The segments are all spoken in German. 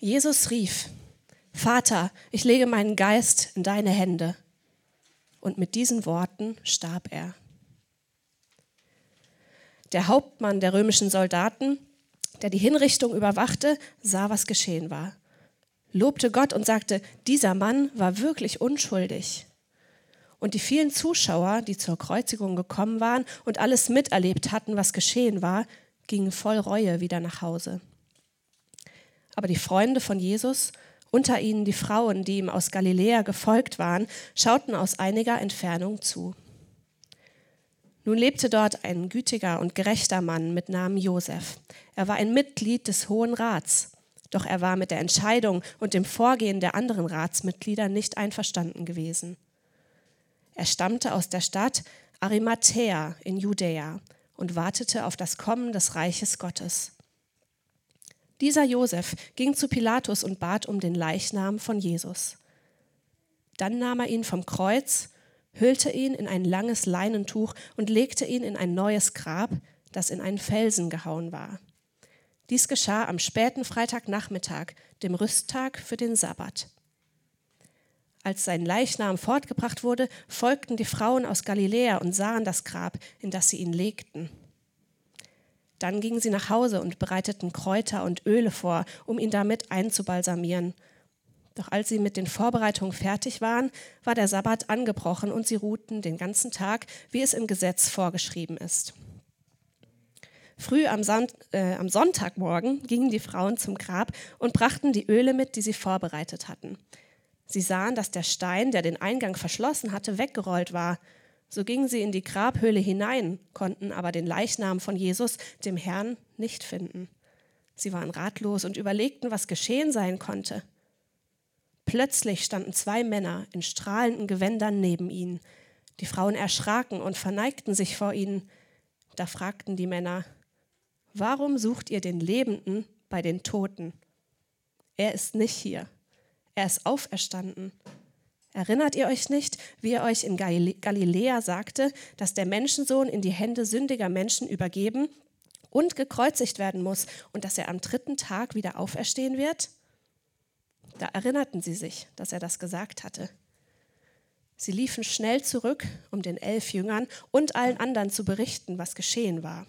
Jesus rief, Vater, ich lege meinen Geist in deine Hände. Und mit diesen Worten starb er. Der Hauptmann der römischen Soldaten, der die Hinrichtung überwachte, sah, was geschehen war, lobte Gott und sagte, dieser Mann war wirklich unschuldig. Und die vielen Zuschauer, die zur Kreuzigung gekommen waren und alles miterlebt hatten, was geschehen war, gingen voll Reue wieder nach Hause. Aber die Freunde von Jesus, unter ihnen die Frauen, die ihm aus Galiläa gefolgt waren, schauten aus einiger Entfernung zu. Nun lebte dort ein gütiger und gerechter Mann mit Namen Josef. Er war ein Mitglied des Hohen Rats, doch er war mit der Entscheidung und dem Vorgehen der anderen Ratsmitglieder nicht einverstanden gewesen. Er stammte aus der Stadt Arimathea in Judäa und wartete auf das Kommen des Reiches Gottes. Dieser Josef ging zu Pilatus und bat um den Leichnam von Jesus. Dann nahm er ihn vom Kreuz, hüllte ihn in ein langes Leinentuch und legte ihn in ein neues Grab, das in einen Felsen gehauen war. Dies geschah am späten Freitagnachmittag, dem Rüsttag für den Sabbat. Als sein Leichnam fortgebracht wurde, folgten die Frauen aus Galiläa und sahen das Grab, in das sie ihn legten. Dann gingen sie nach Hause und bereiteten Kräuter und Öle vor, um ihn damit einzubalsamieren. Doch als sie mit den Vorbereitungen fertig waren, war der Sabbat angebrochen und sie ruhten den ganzen Tag, wie es im Gesetz vorgeschrieben ist. Früh am, Son äh, am Sonntagmorgen gingen die Frauen zum Grab und brachten die Öle mit, die sie vorbereitet hatten. Sie sahen, dass der Stein, der den Eingang verschlossen hatte, weggerollt war. So gingen sie in die Grabhöhle hinein, konnten aber den Leichnam von Jesus, dem Herrn, nicht finden. Sie waren ratlos und überlegten, was geschehen sein konnte. Plötzlich standen zwei Männer in strahlenden Gewändern neben ihnen. Die Frauen erschraken und verneigten sich vor ihnen. Da fragten die Männer, warum sucht ihr den Lebenden bei den Toten? Er ist nicht hier. Er ist auferstanden. Erinnert ihr euch nicht, wie er euch in Galiläa sagte, dass der Menschensohn in die Hände sündiger Menschen übergeben und gekreuzigt werden muss und dass er am dritten Tag wieder auferstehen wird? Da erinnerten sie sich, dass er das gesagt hatte. Sie liefen schnell zurück, um den elf Jüngern und allen anderen zu berichten, was geschehen war.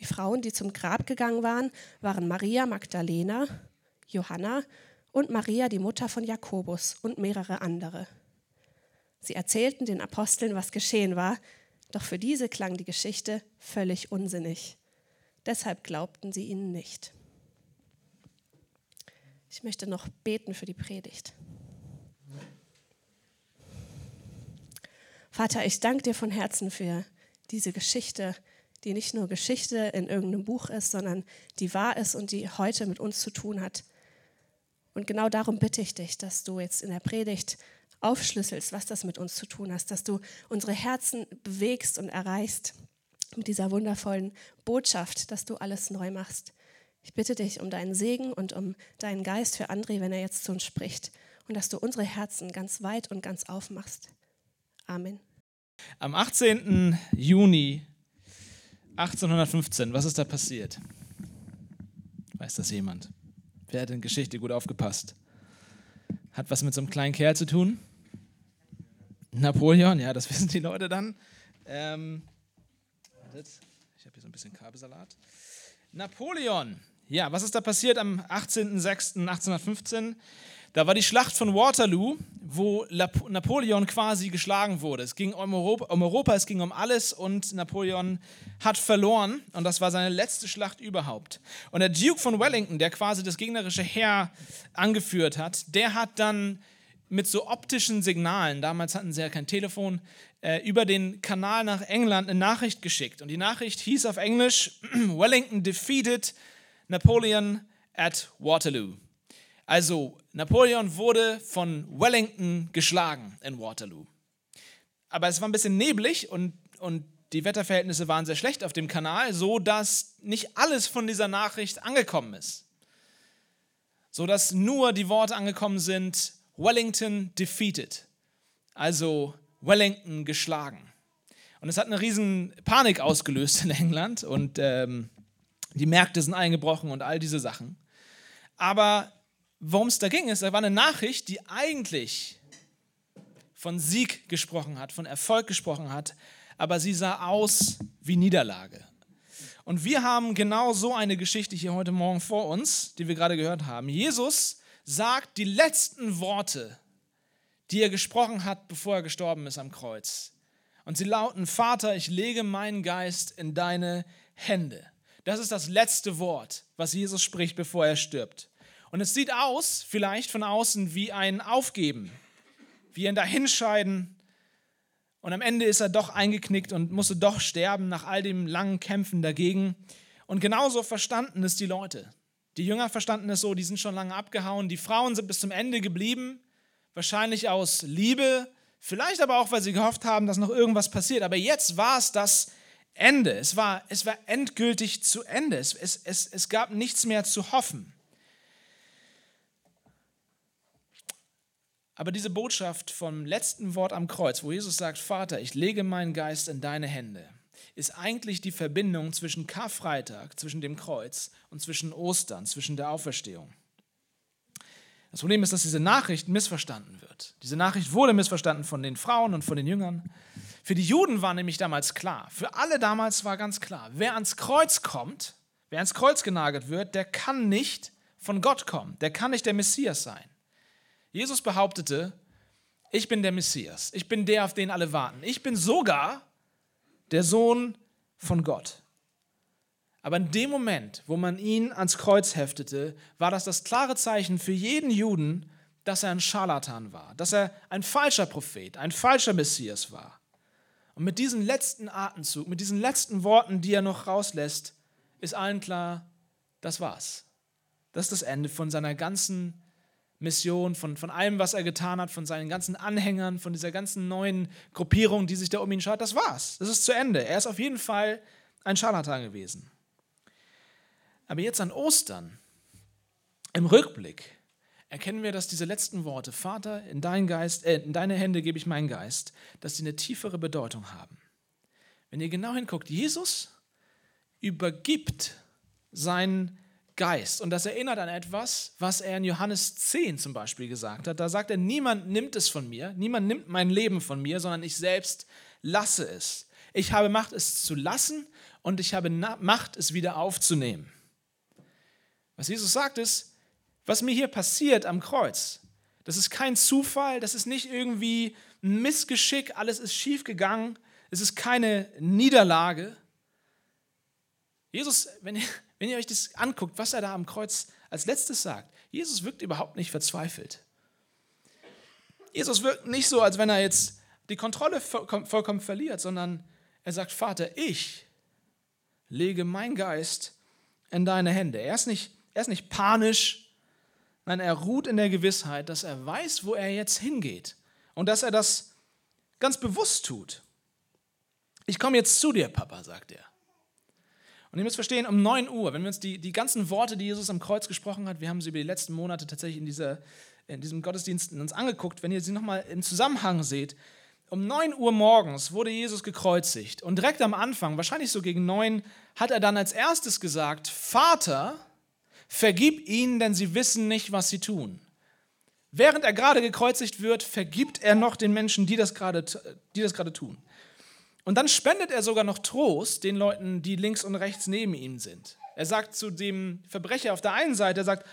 Die Frauen, die zum Grab gegangen waren, waren Maria Magdalena, Johanna und Maria, die Mutter von Jakobus und mehrere andere. Sie erzählten den Aposteln, was geschehen war, doch für diese klang die Geschichte völlig unsinnig. Deshalb glaubten sie ihnen nicht. Ich möchte noch beten für die Predigt. Vater, ich danke dir von Herzen für diese Geschichte, die nicht nur Geschichte in irgendeinem Buch ist, sondern die wahr ist und die heute mit uns zu tun hat. Und genau darum bitte ich dich, dass du jetzt in der Predigt aufschlüsselst, was das mit uns zu tun hat, dass du unsere Herzen bewegst und erreichst mit dieser wundervollen Botschaft, dass du alles neu machst. Ich bitte dich um deinen Segen und um deinen Geist für André, wenn er jetzt zu uns spricht und dass du unsere Herzen ganz weit und ganz aufmachst. Amen. Am 18. Juni 1815, was ist da passiert? Weiß das jemand? Wer hat in Geschichte gut aufgepasst? Hat was mit so einem kleinen Kerl zu tun? Napoleon, ja, das wissen die Leute dann. Ähm, ich habe hier so ein bisschen Kabelsalat. Napoleon, ja, was ist da passiert am 18.06.1815? Da war die Schlacht von Waterloo, wo Napoleon quasi geschlagen wurde. Es ging um Europa, um Europa, es ging um alles und Napoleon hat verloren und das war seine letzte Schlacht überhaupt. Und der Duke von Wellington, der quasi das gegnerische Heer angeführt hat, der hat dann mit so optischen Signalen, damals hatten sie ja kein Telefon, äh, über den Kanal nach England eine Nachricht geschickt. Und die Nachricht hieß auf Englisch, Wellington defeated Napoleon at Waterloo. Also Napoleon wurde von Wellington geschlagen in Waterloo. Aber es war ein bisschen neblig und, und die Wetterverhältnisse waren sehr schlecht auf dem Kanal, so dass nicht alles von dieser Nachricht angekommen ist. So dass nur die Worte angekommen sind, Wellington defeated. Also Wellington geschlagen. Und es hat eine riesen Panik ausgelöst in England und ähm, die Märkte sind eingebrochen und all diese Sachen. Aber worum es da ging, ist, da war eine Nachricht, die eigentlich von Sieg gesprochen hat, von Erfolg gesprochen hat, aber sie sah aus wie Niederlage. Und wir haben genau so eine Geschichte hier heute Morgen vor uns, die wir gerade gehört haben. Jesus sagt die letzten Worte, die er gesprochen hat, bevor er gestorben ist am Kreuz. Und sie lauten, Vater, ich lege meinen Geist in deine Hände. Das ist das letzte Wort, was Jesus spricht, bevor er stirbt. Und es sieht aus, vielleicht von außen, wie ein Aufgeben, wie ein Dahinscheiden. Und am Ende ist er doch eingeknickt und musste doch sterben nach all dem langen Kämpfen dagegen. Und genauso verstanden es die Leute. Die Jünger verstanden es so, die sind schon lange abgehauen. Die Frauen sind bis zum Ende geblieben, wahrscheinlich aus Liebe, vielleicht aber auch, weil sie gehofft haben, dass noch irgendwas passiert. Aber jetzt war es das Ende. Es war, es war endgültig zu Ende. Es, es, es, es gab nichts mehr zu hoffen. Aber diese Botschaft vom letzten Wort am Kreuz, wo Jesus sagt, Vater, ich lege meinen Geist in deine Hände, ist eigentlich die Verbindung zwischen Karfreitag, zwischen dem Kreuz und zwischen Ostern, zwischen der Auferstehung. Das Problem ist, dass diese Nachricht missverstanden wird. Diese Nachricht wurde missverstanden von den Frauen und von den Jüngern. Für die Juden war nämlich damals klar, für alle damals war ganz klar, wer ans Kreuz kommt, wer ans Kreuz genagelt wird, der kann nicht von Gott kommen, der kann nicht der Messias sein. Jesus behauptete, ich bin der Messias, ich bin der, auf den alle warten. Ich bin sogar der Sohn von Gott. Aber in dem Moment, wo man ihn ans Kreuz heftete, war das das klare Zeichen für jeden Juden, dass er ein Scharlatan war, dass er ein falscher Prophet, ein falscher Messias war. Und mit diesem letzten Atemzug, mit diesen letzten Worten, die er noch rauslässt, ist allen klar, das war's. Das ist das Ende von seiner ganzen Mission, von, von allem, was er getan hat, von seinen ganzen Anhängern, von dieser ganzen neuen Gruppierung, die sich da um ihn schaut. Das war's. Das ist zu Ende. Er ist auf jeden Fall ein Scharlatan gewesen. Aber jetzt an Ostern, im Rückblick, erkennen wir, dass diese letzten Worte, Vater, in, dein Geist, äh, in deine Hände gebe ich meinen Geist, dass sie eine tiefere Bedeutung haben. Wenn ihr genau hinguckt, Jesus übergibt seinen Geist. Und das erinnert an etwas, was er in Johannes 10 zum Beispiel gesagt hat. Da sagt er, niemand nimmt es von mir, niemand nimmt mein Leben von mir, sondern ich selbst lasse es. Ich habe Macht, es zu lassen und ich habe Macht, es wieder aufzunehmen. Was Jesus sagt ist, was mir hier passiert am Kreuz, das ist kein Zufall, das ist nicht irgendwie ein Missgeschick, alles ist schiefgegangen, es ist keine Niederlage. Jesus, wenn ihr, wenn ihr euch das anguckt, was er da am Kreuz als letztes sagt, Jesus wirkt überhaupt nicht verzweifelt. Jesus wirkt nicht so, als wenn er jetzt die Kontrolle vollkommen verliert, sondern er sagt, Vater, ich lege meinen Geist in deine Hände. Er ist nicht, er ist nicht panisch, nein, er ruht in der Gewissheit, dass er weiß, wo er jetzt hingeht und dass er das ganz bewusst tut. Ich komme jetzt zu dir, Papa, sagt er. Und ihr müsst verstehen, um 9 Uhr, wenn wir uns die, die ganzen Worte, die Jesus am Kreuz gesprochen hat, wir haben sie über die letzten Monate tatsächlich in, dieser, in diesem Gottesdienst uns angeguckt, wenn ihr sie nochmal im Zusammenhang seht, um 9 Uhr morgens wurde Jesus gekreuzigt und direkt am Anfang, wahrscheinlich so gegen 9, hat er dann als erstes gesagt, Vater, vergib ihnen, denn sie wissen nicht, was sie tun. Während er gerade gekreuzigt wird, vergibt er noch den Menschen, die das gerade, die das gerade tun. Und dann spendet er sogar noch Trost den Leuten, die links und rechts neben ihm sind. Er sagt zu dem Verbrecher auf der einen Seite, er sagt,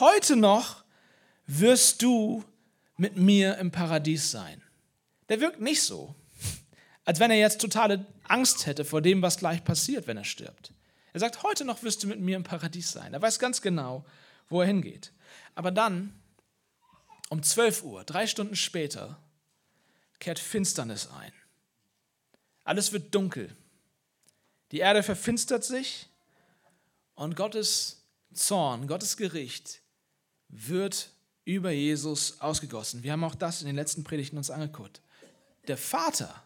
heute noch wirst du mit mir im Paradies sein. Der wirkt nicht so, als wenn er jetzt totale Angst hätte vor dem, was gleich passiert, wenn er stirbt. Er sagt, heute noch wirst du mit mir im Paradies sein. Er weiß ganz genau, wo er hingeht. Aber dann, um 12 Uhr, drei Stunden später, kehrt Finsternis ein. Alles wird dunkel. Die Erde verfinstert sich und Gottes Zorn, Gottes Gericht wird über Jesus ausgegossen. Wir haben auch das in den letzten Predigten uns angeguckt. Der Vater,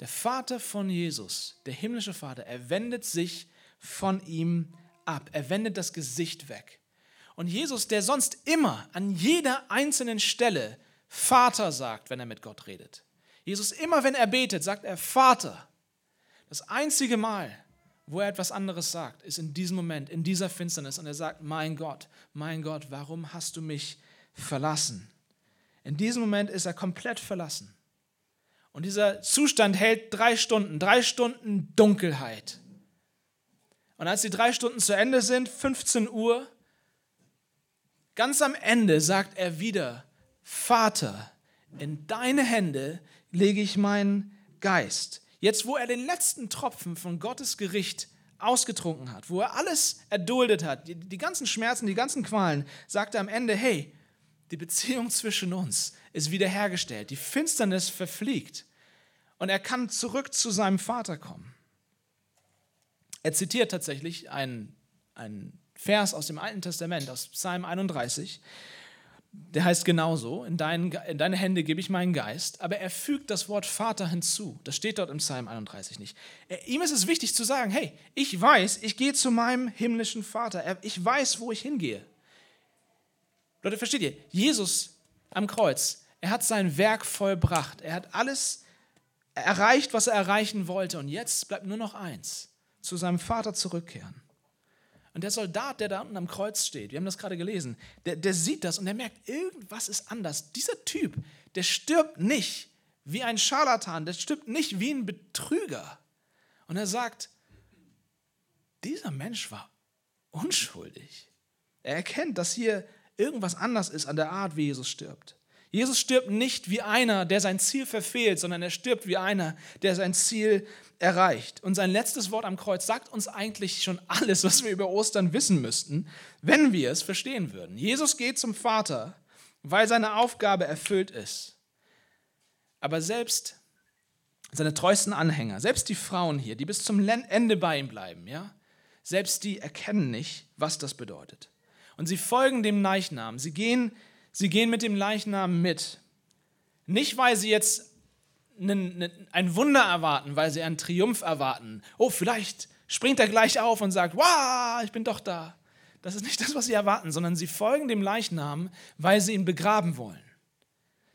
der Vater von Jesus, der himmlische Vater, er wendet sich von ihm ab. Er wendet das Gesicht weg. Und Jesus, der sonst immer an jeder einzelnen Stelle Vater sagt, wenn er mit Gott redet, Jesus, immer wenn er betet, sagt er Vater. Das einzige Mal, wo er etwas anderes sagt, ist in diesem Moment, in dieser Finsternis. Und er sagt, mein Gott, mein Gott, warum hast du mich verlassen? In diesem Moment ist er komplett verlassen. Und dieser Zustand hält drei Stunden, drei Stunden Dunkelheit. Und als die drei Stunden zu Ende sind, 15 Uhr, ganz am Ende sagt er wieder, Vater, in deine Hände lege ich meinen Geist. Jetzt, wo er den letzten Tropfen von Gottes Gericht ausgetrunken hat, wo er alles erduldet hat, die, die ganzen Schmerzen, die ganzen Qualen, sagt er am Ende, hey, die Beziehung zwischen uns ist wiederhergestellt, die Finsternis verfliegt und er kann zurück zu seinem Vater kommen. Er zitiert tatsächlich einen, einen Vers aus dem Alten Testament, aus Psalm 31, der heißt genauso, in, dein, in deine Hände gebe ich meinen Geist, aber er fügt das Wort Vater hinzu. Das steht dort im Psalm 31 nicht. Er, ihm ist es wichtig zu sagen, hey, ich weiß, ich gehe zu meinem himmlischen Vater. Ich weiß, wo ich hingehe. Leute, versteht ihr? Jesus am Kreuz, er hat sein Werk vollbracht. Er hat alles erreicht, was er erreichen wollte. Und jetzt bleibt nur noch eins, zu seinem Vater zurückkehren. Und der Soldat, der da unten am Kreuz steht, wir haben das gerade gelesen, der, der sieht das und der merkt, irgendwas ist anders. Dieser Typ, der stirbt nicht wie ein Scharlatan, der stirbt nicht wie ein Betrüger. Und er sagt, dieser Mensch war unschuldig. Er erkennt, dass hier irgendwas anders ist an der Art, wie Jesus stirbt. Jesus stirbt nicht wie einer, der sein Ziel verfehlt, sondern er stirbt wie einer, der sein Ziel erreicht. Und sein letztes Wort am Kreuz sagt uns eigentlich schon alles, was wir über Ostern wissen müssten, wenn wir es verstehen würden. Jesus geht zum Vater, weil seine Aufgabe erfüllt ist. Aber selbst seine treuesten Anhänger, selbst die Frauen hier, die bis zum Ende bei ihm bleiben, ja, selbst die erkennen nicht, was das bedeutet. Und sie folgen dem Leichnam. Sie gehen Sie gehen mit dem Leichnam mit. Nicht, weil sie jetzt ein Wunder erwarten, weil sie einen Triumph erwarten. Oh, vielleicht springt er gleich auf und sagt, wow, ich bin doch da. Das ist nicht das, was sie erwarten, sondern sie folgen dem Leichnam, weil sie ihn begraben wollen.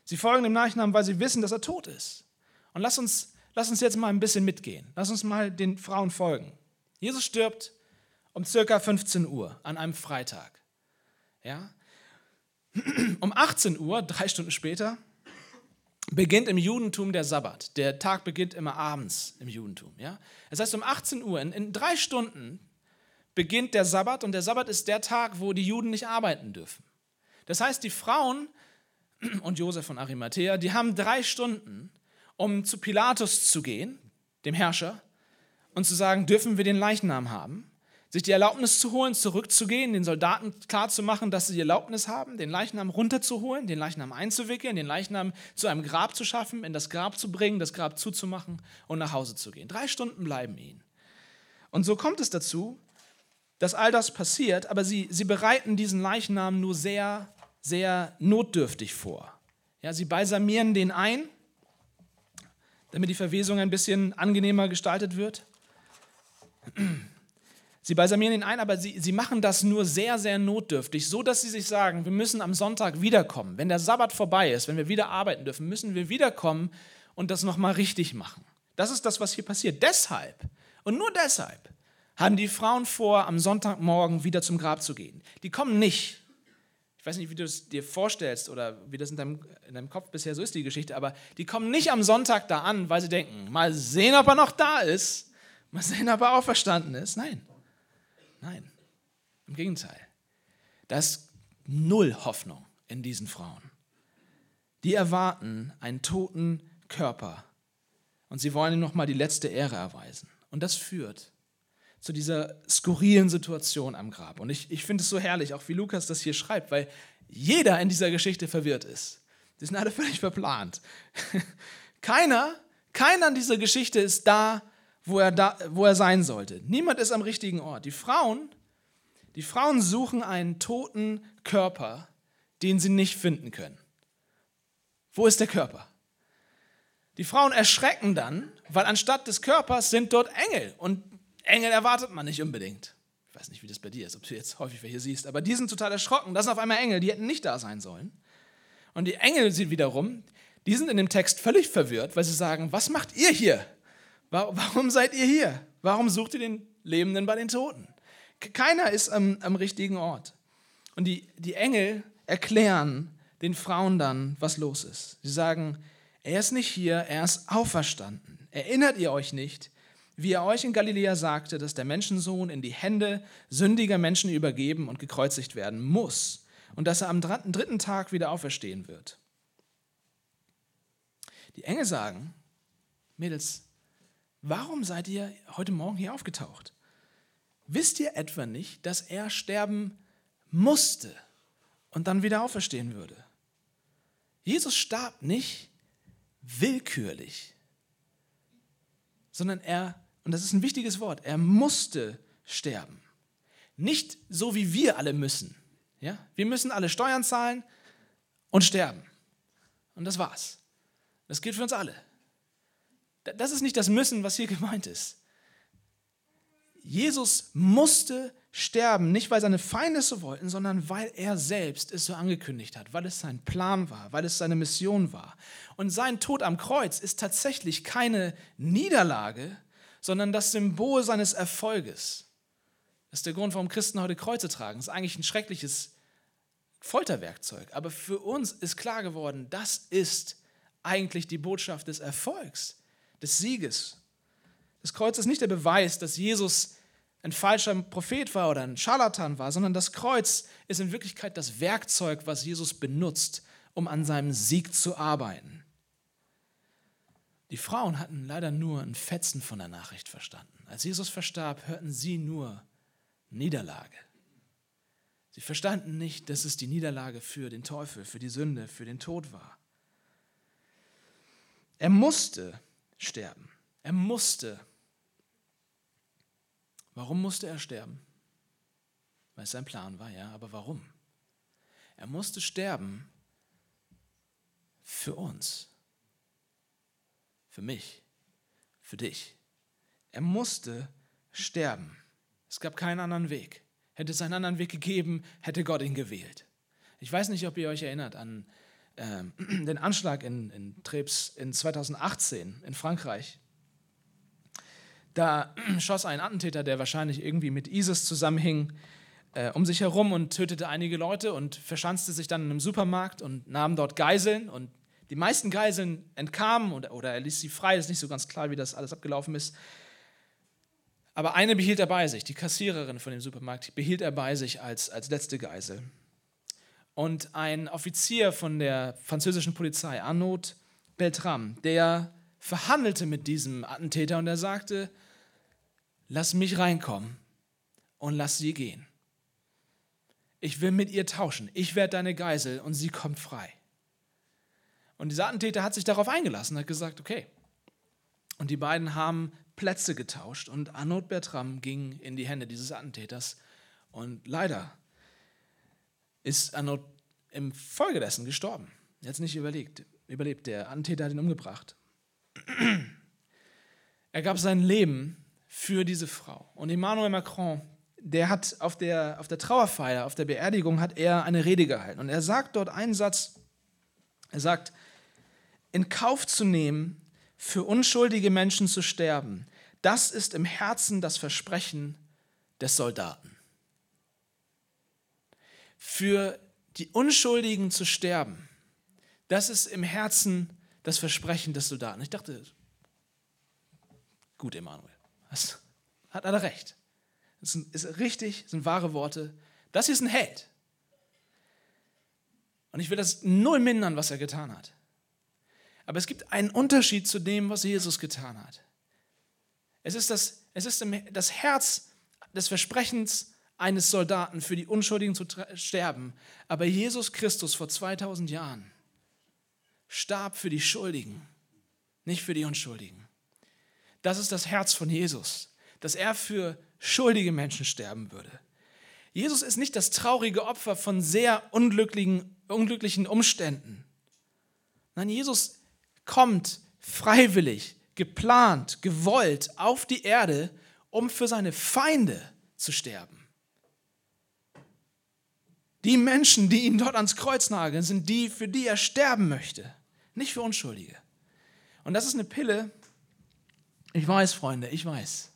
Sie folgen dem Leichnam, weil sie wissen, dass er tot ist. Und lass uns, lass uns jetzt mal ein bisschen mitgehen. Lass uns mal den Frauen folgen. Jesus stirbt um circa 15 Uhr an einem Freitag. Ja? Um 18 Uhr, drei Stunden später, beginnt im Judentum der Sabbat. Der Tag beginnt immer abends im Judentum. Ja? Das heißt, um 18 Uhr, in, in drei Stunden, beginnt der Sabbat und der Sabbat ist der Tag, wo die Juden nicht arbeiten dürfen. Das heißt, die Frauen und Josef von Arimathea, die haben drei Stunden, um zu Pilatus zu gehen, dem Herrscher, und zu sagen, dürfen wir den Leichnam haben? Sich die Erlaubnis zu holen, zurückzugehen, den Soldaten klarzumachen, dass sie die Erlaubnis haben, den Leichnam runterzuholen, den Leichnam einzuwickeln, den Leichnam zu einem Grab zu schaffen, in das Grab zu bringen, das Grab zuzumachen und nach Hause zu gehen. Drei Stunden bleiben ihnen. Und so kommt es dazu, dass all das passiert, aber sie, sie bereiten diesen Leichnam nur sehr, sehr notdürftig vor. Ja, sie balsamieren den ein, damit die Verwesung ein bisschen angenehmer gestaltet wird. Sie balsamieren ihn ein, aber sie, sie machen das nur sehr, sehr notdürftig, so dass sie sich sagen, wir müssen am Sonntag wiederkommen. Wenn der Sabbat vorbei ist, wenn wir wieder arbeiten dürfen, müssen wir wiederkommen und das nochmal richtig machen. Das ist das, was hier passiert. Deshalb und nur deshalb haben die Frauen vor, am Sonntagmorgen wieder zum Grab zu gehen. Die kommen nicht. Ich weiß nicht, wie du es dir vorstellst oder wie das in deinem, in deinem Kopf bisher so ist, die Geschichte, aber die kommen nicht am Sonntag da an, weil sie denken, mal sehen, ob er noch da ist, mal sehen, ob er auferstanden ist. Nein. Nein, im Gegenteil. Da ist null Hoffnung in diesen Frauen. Die erwarten einen toten Körper und sie wollen ihm nochmal die letzte Ehre erweisen. Und das führt zu dieser skurrilen Situation am Grab. Und ich, ich finde es so herrlich, auch wie Lukas das hier schreibt, weil jeder in dieser Geschichte verwirrt ist. Die sind alle völlig verplant. keiner, keiner in dieser Geschichte ist da, wo er, da, wo er sein sollte. Niemand ist am richtigen Ort. Die Frauen, die Frauen suchen einen toten Körper, den sie nicht finden können. Wo ist der Körper? Die Frauen erschrecken dann, weil anstatt des Körpers sind dort Engel. Und Engel erwartet man nicht unbedingt. Ich weiß nicht, wie das bei dir ist, ob du jetzt häufig welche siehst, aber die sind total erschrocken. Das sind auf einmal Engel, die hätten nicht da sein sollen. Und die Engel sind wiederum, die sind in dem Text völlig verwirrt, weil sie sagen, was macht ihr hier? Warum seid ihr hier? Warum sucht ihr den Lebenden bei den Toten? Keiner ist am, am richtigen Ort. Und die, die Engel erklären den Frauen dann, was los ist. Sie sagen, er ist nicht hier, er ist auferstanden. Erinnert ihr euch nicht, wie er euch in Galiläa sagte, dass der Menschensohn in die Hände sündiger Menschen übergeben und gekreuzigt werden muss und dass er am dritten Tag wieder auferstehen wird? Die Engel sagen, Mädels, warum seid ihr heute Morgen hier aufgetaucht? Wisst ihr etwa nicht, dass er sterben musste und dann wieder auferstehen würde? Jesus starb nicht willkürlich, sondern er, und das ist ein wichtiges Wort, er musste sterben. Nicht so wie wir alle müssen. Ja? Wir müssen alle Steuern zahlen und sterben. Und das war's. Das gilt für uns alle. Das ist nicht das Müssen, was hier gemeint ist. Jesus musste sterben, nicht weil seine Feinde es so wollten, sondern weil er selbst es so angekündigt hat, weil es sein Plan war, weil es seine Mission war. Und sein Tod am Kreuz ist tatsächlich keine Niederlage, sondern das Symbol seines Erfolges. Das ist der Grund, warum Christen heute Kreuze tragen. Das ist eigentlich ein schreckliches Folterwerkzeug. Aber für uns ist klar geworden, das ist eigentlich die Botschaft des Erfolgs, des Sieges. Das Kreuz ist nicht der Beweis, dass Jesus ein falscher Prophet war oder ein Scharlatan war, sondern das Kreuz ist in Wirklichkeit das Werkzeug, was Jesus benutzt, um an seinem Sieg zu arbeiten. Die Frauen hatten leider nur ein Fetzen von der Nachricht verstanden. Als Jesus verstarb, hörten sie nur Niederlage. Sie verstanden nicht, dass es die Niederlage für den Teufel, für die Sünde, für den Tod war. Er musste sterben. Er musste Warum musste er sterben? Weil es sein Plan war, ja, aber warum? Er musste sterben für uns, für mich, für dich. Er musste sterben. Es gab keinen anderen Weg. Hätte es einen anderen Weg gegeben, hätte Gott ihn gewählt. Ich weiß nicht, ob ihr euch erinnert an äh, den Anschlag in, in Trebs in 2018 in Frankreich. Da schoss ein Attentäter, der wahrscheinlich irgendwie mit ISIS zusammenhing, äh, um sich herum und tötete einige Leute und verschanzte sich dann in einem Supermarkt und nahm dort Geiseln. Und die meisten Geiseln entkamen oder, oder er ließ sie frei. Ist nicht so ganz klar, wie das alles abgelaufen ist. Aber eine behielt er bei sich, die Kassiererin von dem Supermarkt, behielt er bei sich als, als letzte Geisel. Und ein Offizier von der französischen Polizei, Arnaud Beltram, der verhandelte mit diesem Attentäter und er sagte, lass mich reinkommen und lass sie gehen. Ich will mit ihr tauschen. Ich werde deine Geisel und sie kommt frei. Und dieser Attentäter hat sich darauf eingelassen, hat gesagt, okay. Und die beiden haben Plätze getauscht und Arnaud Bertram ging in die Hände dieses Attentäters. Und leider ist Arnaud im Folge dessen gestorben. Es nicht überlegt, überlebt. Der Attentäter hat ihn umgebracht. Er gab sein Leben für diese Frau. Und Emmanuel Macron, der hat auf der, auf der Trauerfeier, auf der Beerdigung, hat er eine Rede gehalten. Und er sagt dort einen Satz, er sagt, in Kauf zu nehmen, für unschuldige Menschen zu sterben, das ist im Herzen das Versprechen des Soldaten. Für die Unschuldigen zu sterben, das ist im Herzen das Versprechen des Soldaten. Ich dachte, gut, Emanuel. Das hat er recht. Das ist richtig, das sind wahre Worte. Das hier ist ein Held. Und ich will das null mindern, was er getan hat. Aber es gibt einen Unterschied zu dem, was Jesus getan hat. Es ist das, es ist das Herz des Versprechens eines Soldaten für die Unschuldigen zu sterben. Aber Jesus Christus vor 2000 Jahren starb für die Schuldigen, nicht für die Unschuldigen. Das ist das Herz von Jesus, dass er für schuldige Menschen sterben würde. Jesus ist nicht das traurige Opfer von sehr unglücklichen, unglücklichen Umständen. Nein, Jesus kommt freiwillig, geplant, gewollt auf die Erde, um für seine Feinde zu sterben. Die Menschen, die ihn dort ans Kreuz nageln, sind die, für die er sterben möchte, nicht für Unschuldige. Und das ist eine Pille, ich weiß, Freunde, ich weiß.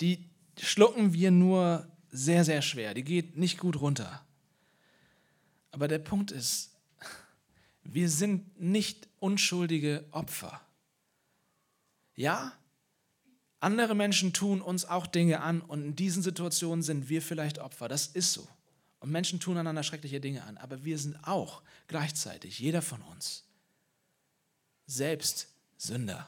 die schlucken wir nur sehr, sehr schwer. Die geht nicht gut runter. Aber der Punkt ist, wir sind nicht unschuldige Opfer. Ja, andere Menschen tun uns auch Dinge an und in diesen Situationen sind wir vielleicht Opfer. Das ist so. Und Menschen tun einander schreckliche Dinge an. Aber wir sind auch gleichzeitig, jeder von uns, selbst Sünder.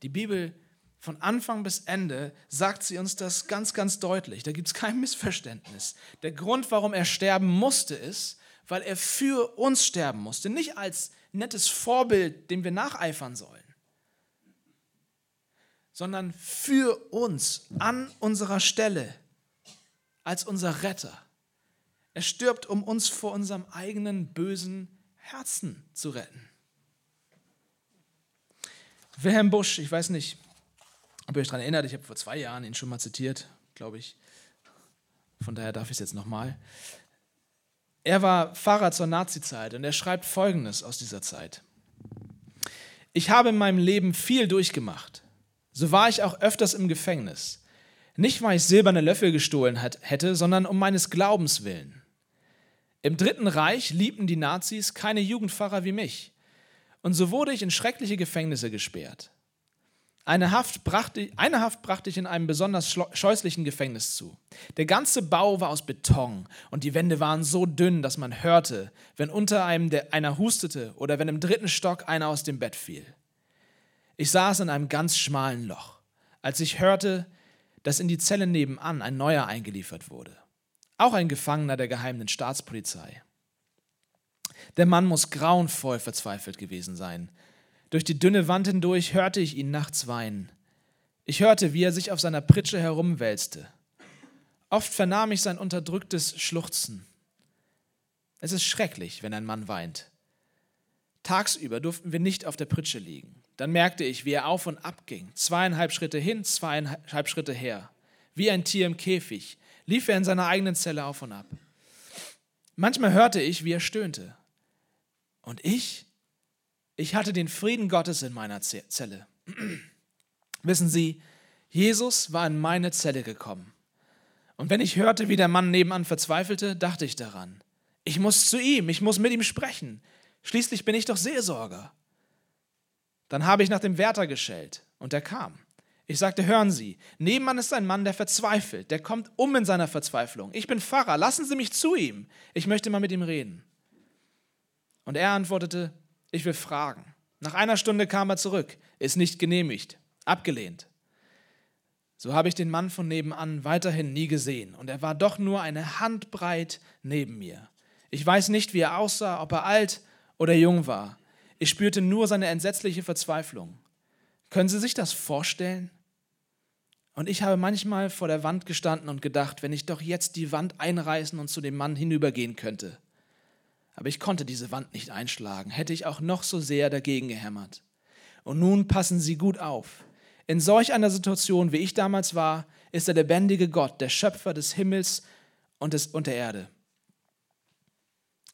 Die Bibel von Anfang bis Ende sagt sie uns das ganz, ganz deutlich. Da gibt es kein Missverständnis. Der Grund, warum er sterben musste, ist, weil er für uns sterben musste. Nicht als nettes Vorbild, dem wir nacheifern sollen, sondern für uns an unserer Stelle als unser Retter. Er stirbt, um uns vor unserem eigenen bösen Herzen zu retten. Wilhelm Busch, ich weiß nicht, ob ihr euch daran erinnert, ich habe vor zwei Jahren ihn schon mal zitiert, glaube ich. Von daher darf ich es jetzt nochmal. Er war Pfarrer zur Nazizeit und er schreibt Folgendes aus dieser Zeit. Ich habe in meinem Leben viel durchgemacht. So war ich auch öfters im Gefängnis. Nicht, weil ich silberne Löffel gestohlen hätte, sondern um meines Glaubens willen. Im Dritten Reich liebten die Nazis keine Jugendpfarrer wie mich. Und so wurde ich in schreckliche Gefängnisse gesperrt. Eine Haft, brachte, eine Haft brachte ich in einem besonders scheußlichen Gefängnis zu. Der ganze Bau war aus Beton und die Wände waren so dünn, dass man hörte, wenn unter einem der, einer hustete oder wenn im dritten Stock einer aus dem Bett fiel. Ich saß in einem ganz schmalen Loch, als ich hörte, dass in die Zelle nebenan ein neuer eingeliefert wurde. Auch ein Gefangener der geheimen Staatspolizei. Der Mann muss grauenvoll verzweifelt gewesen sein. Durch die dünne Wand hindurch hörte ich ihn nachts weinen. Ich hörte, wie er sich auf seiner Pritsche herumwälzte. Oft vernahm ich sein unterdrücktes Schluchzen. Es ist schrecklich, wenn ein Mann weint. Tagsüber durften wir nicht auf der Pritsche liegen. Dann merkte ich, wie er auf und ab ging. Zweieinhalb Schritte hin, zweieinhalb Schritte her. Wie ein Tier im Käfig lief er in seiner eigenen Zelle auf und ab. Manchmal hörte ich, wie er stöhnte. Und ich, ich hatte den Frieden Gottes in meiner Zelle. Wissen Sie, Jesus war in meine Zelle gekommen. Und wenn ich hörte, wie der Mann nebenan verzweifelte, dachte ich daran. Ich muss zu ihm, ich muss mit ihm sprechen. Schließlich bin ich doch Seelsorger. Dann habe ich nach dem Wärter geschellt und er kam. Ich sagte, hören Sie, nebenan ist ein Mann, der verzweifelt, der kommt um in seiner Verzweiflung. Ich bin Pfarrer, lassen Sie mich zu ihm. Ich möchte mal mit ihm reden. Und er antwortete, ich will fragen. Nach einer Stunde kam er zurück, ist nicht genehmigt, abgelehnt. So habe ich den Mann von nebenan weiterhin nie gesehen und er war doch nur eine Handbreit neben mir. Ich weiß nicht, wie er aussah, ob er alt oder jung war. Ich spürte nur seine entsetzliche Verzweiflung. Können Sie sich das vorstellen? Und ich habe manchmal vor der Wand gestanden und gedacht, wenn ich doch jetzt die Wand einreißen und zu dem Mann hinübergehen könnte aber ich konnte diese Wand nicht einschlagen, hätte ich auch noch so sehr dagegen gehämmert. Und nun passen Sie gut auf. In solch einer Situation, wie ich damals war, ist der lebendige Gott, der Schöpfer des Himmels und, des, und der Erde.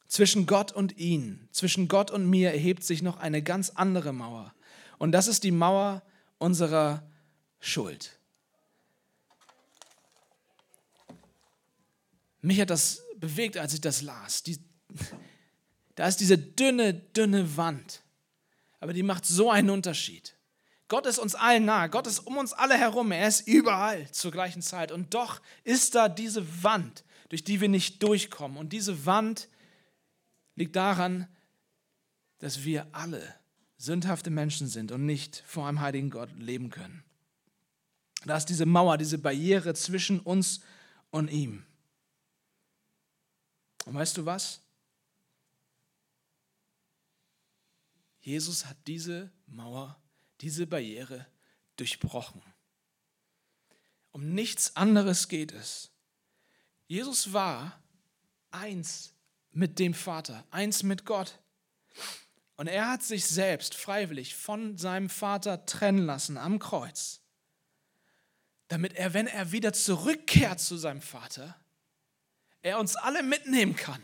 Zwischen Gott und ihn, zwischen Gott und mir erhebt sich noch eine ganz andere Mauer. Und das ist die Mauer unserer Schuld. Mich hat das bewegt, als ich das las. Die, da ist diese dünne, dünne Wand. Aber die macht so einen Unterschied. Gott ist uns allen nahe. Gott ist um uns alle herum. Er ist überall zur gleichen Zeit. Und doch ist da diese Wand, durch die wir nicht durchkommen. Und diese Wand liegt daran, dass wir alle sündhafte Menschen sind und nicht vor einem heiligen Gott leben können. Da ist diese Mauer, diese Barriere zwischen uns und ihm. Und weißt du was? Jesus hat diese Mauer, diese Barriere durchbrochen. Um nichts anderes geht es. Jesus war eins mit dem Vater, eins mit Gott. Und er hat sich selbst freiwillig von seinem Vater trennen lassen am Kreuz, damit er, wenn er wieder zurückkehrt zu seinem Vater, er uns alle mitnehmen kann.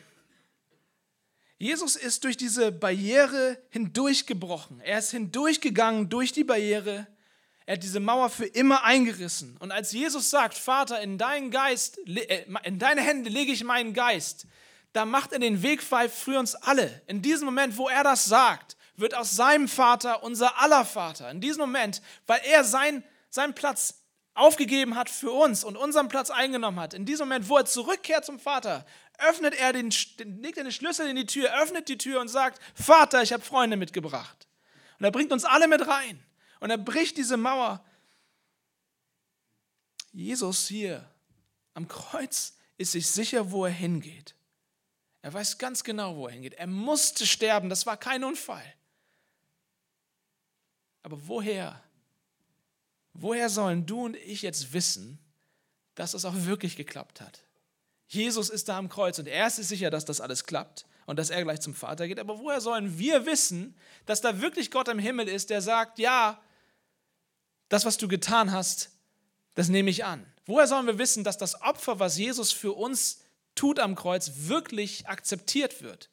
Jesus ist durch diese Barriere hindurchgebrochen. Er ist hindurchgegangen durch die Barriere. Er hat diese Mauer für immer eingerissen. Und als Jesus sagt, Vater, in deinen Geist, äh, in deine Hände lege ich meinen Geist, da macht er den Weg frei für uns alle. In diesem Moment, wo er das sagt, wird aus seinem Vater unser aller Vater. In diesem Moment, weil er sein, seinen Platz aufgegeben hat für uns und unseren Platz eingenommen hat, in diesem Moment, wo er zurückkehrt zum Vater, öffnet er den, legt er den Schlüssel in die Tür, öffnet die Tür und sagt, Vater, ich habe Freunde mitgebracht. Und er bringt uns alle mit rein. Und er bricht diese Mauer. Jesus hier am Kreuz ist sich sicher, wo er hingeht. Er weiß ganz genau, wo er hingeht. Er musste sterben, das war kein Unfall. Aber woher? Woher sollen du und ich jetzt wissen, dass es auch wirklich geklappt hat? Jesus ist da am Kreuz und er ist sich sicher, dass das alles klappt und dass er gleich zum Vater geht. Aber woher sollen wir wissen, dass da wirklich Gott im Himmel ist, der sagt, ja, das, was du getan hast, das nehme ich an. Woher sollen wir wissen, dass das Opfer, was Jesus für uns tut am Kreuz, wirklich akzeptiert wird?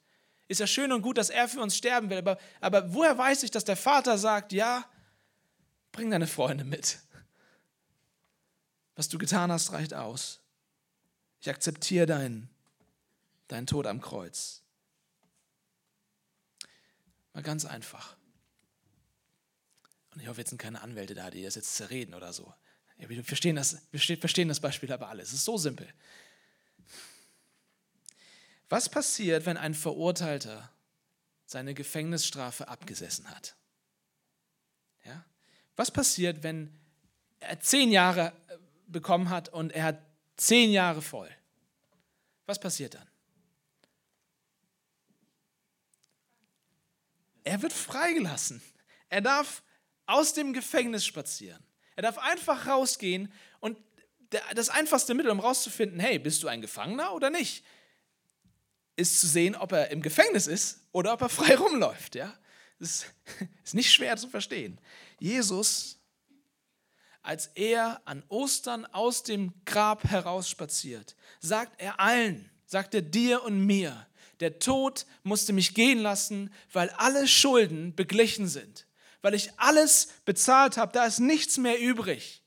Ist ja schön und gut, dass er für uns sterben will, aber, aber woher weiß ich, dass der Vater sagt, ja, bring deine Freunde mit. Was du getan hast, reicht aus. Ich akzeptiere deinen, deinen Tod am Kreuz. Mal ganz einfach. Und ich hoffe, jetzt sind keine Anwälte da, die das jetzt zerreden oder so. Ja, wir, verstehen das, wir verstehen das Beispiel aber alle. Es ist so simpel. Was passiert, wenn ein Verurteilter seine Gefängnisstrafe abgesessen hat? Was passiert, wenn er zehn Jahre äh, bekommen hat und er hat zehn Jahre voll? Was passiert dann? Er wird freigelassen. Er darf aus dem Gefängnis spazieren. Er darf einfach rausgehen und das einfachste Mittel, um rauszufinden, hey, bist du ein Gefangener oder nicht, ist zu sehen, ob er im Gefängnis ist oder ob er frei rumläuft. Ja? Das ist nicht schwer zu verstehen. Jesus, als er an Ostern aus dem Grab herausspaziert, sagt er allen, sagt er dir und mir, der Tod musste mich gehen lassen, weil alle Schulden beglichen sind weil ich alles bezahlt habe, da ist nichts mehr übrig.